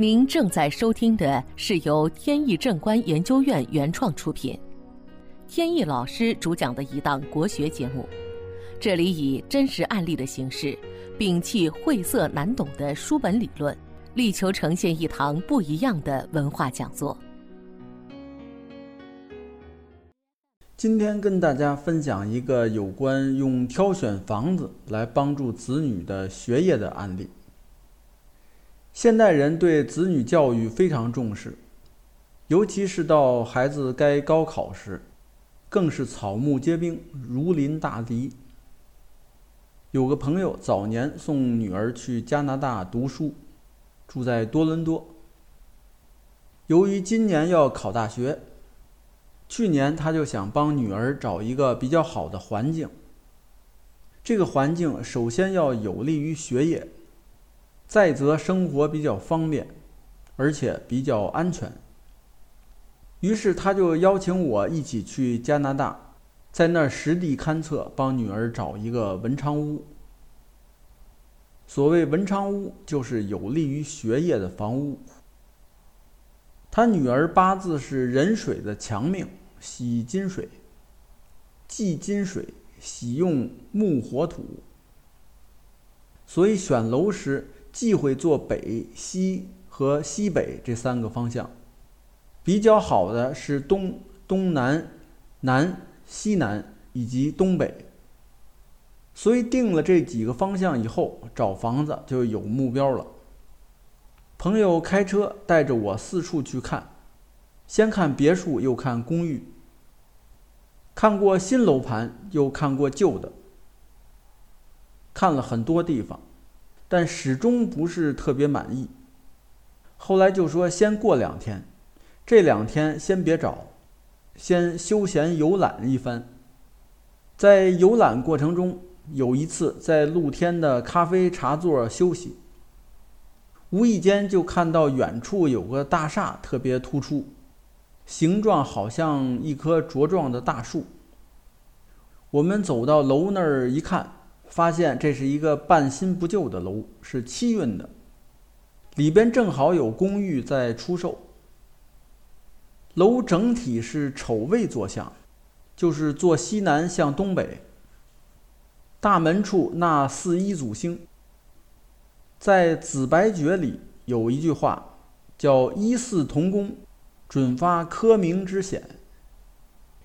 您正在收听的是由天意正观研究院原创出品，天意老师主讲的一档国学节目。这里以真实案例的形式，摒弃晦涩难懂的书本理论，力求呈现一堂不一样的文化讲座。今天跟大家分享一个有关用挑选房子来帮助子女的学业的案例。现代人对子女教育非常重视，尤其是到孩子该高考时，更是草木皆兵，如临大敌。有个朋友早年送女儿去加拿大读书，住在多伦多。由于今年要考大学。去年他就想帮女儿找一个比较好的环境。这个环境首先要有利于学业，再则生活比较方便，而且比较安全。于是他就邀请我一起去加拿大，在那儿实地勘测，帮女儿找一个文昌屋。所谓文昌屋，就是有利于学业的房屋。他女儿八字是壬水的强命。喜金水，忌金水，喜用木火土，所以选楼时忌讳坐北、西和西北这三个方向，比较好的是东、东南、南、西南以及东北。所以定了这几个方向以后，找房子就有目标了。朋友开车带着我四处去看。先看别墅，又看公寓。看过新楼盘，又看过旧的，看了很多地方，但始终不是特别满意。后来就说先过两天，这两天先别找，先休闲游览一番。在游览过程中，有一次在露天的咖啡茶座休息，无意间就看到远处有个大厦特别突出。形状好像一棵茁壮的大树。我们走到楼那儿一看，发现这是一个半新不旧的楼，是七运的，里边正好有公寓在出售。楼整体是丑位坐向，就是坐西南向东北。大门处那四一祖星，在紫白诀里有一句话，叫“一四同宫”。准发科名之险，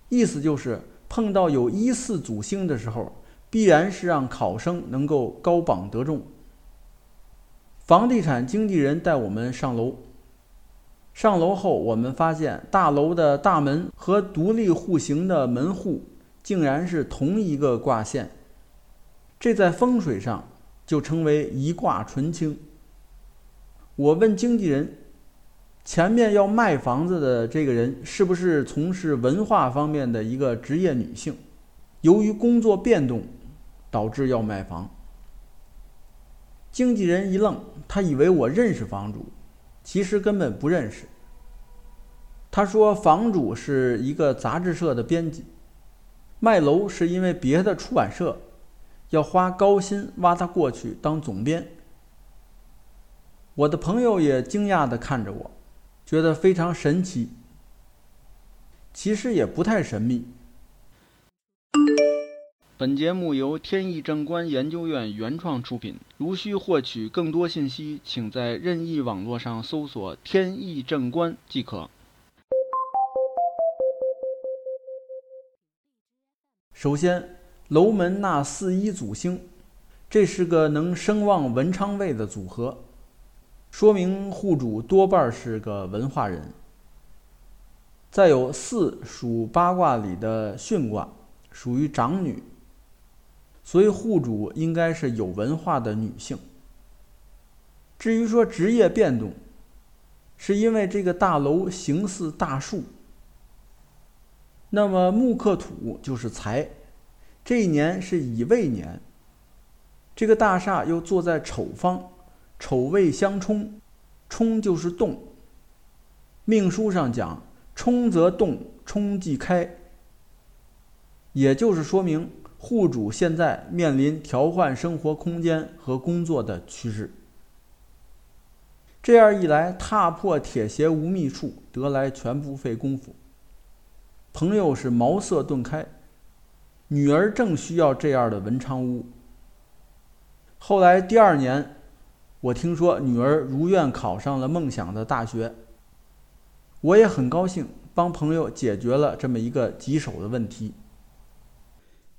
意思就是碰到有一四祖星的时候，必然是让考生能够高榜得中。房地产经纪人带我们上楼，上楼后我们发现大楼的大门和独立户型的门户竟然是同一个挂线，这在风水上就称为一挂纯清。我问经纪人。前面要卖房子的这个人是不是从事文化方面的一个职业女性？由于工作变动，导致要卖房。经纪人一愣，他以为我认识房主，其实根本不认识。他说房主是一个杂志社的编辑，卖楼是因为别的出版社要花高薪挖他过去当总编。我的朋友也惊讶地看着我。觉得非常神奇，其实也不太神秘。本节目由天意正观研究院原创出品。如需获取更多信息，请在任意网络上搜索“天意正观”即可。首先，楼门那四一祖星，这是个能声望文昌位的组合。说明户主多半是个文化人。再有四属八卦里的巽卦，属于长女，所以户主应该是有文化的女性。至于说职业变动，是因为这个大楼形似大树，那么木克土就是财，这一年是乙未年，这个大厦又坐在丑方。丑未相冲，冲就是动。命书上讲，冲则动，冲即开。也就是说明户主现在面临调换生活空间和工作的趋势。这样一来，踏破铁鞋无觅处，得来全不费功夫。朋友是茅塞顿开，女儿正需要这样的文昌屋。后来第二年，我听说女儿如愿考上了梦想的大学，我也很高兴，帮朋友解决了这么一个棘手的问题。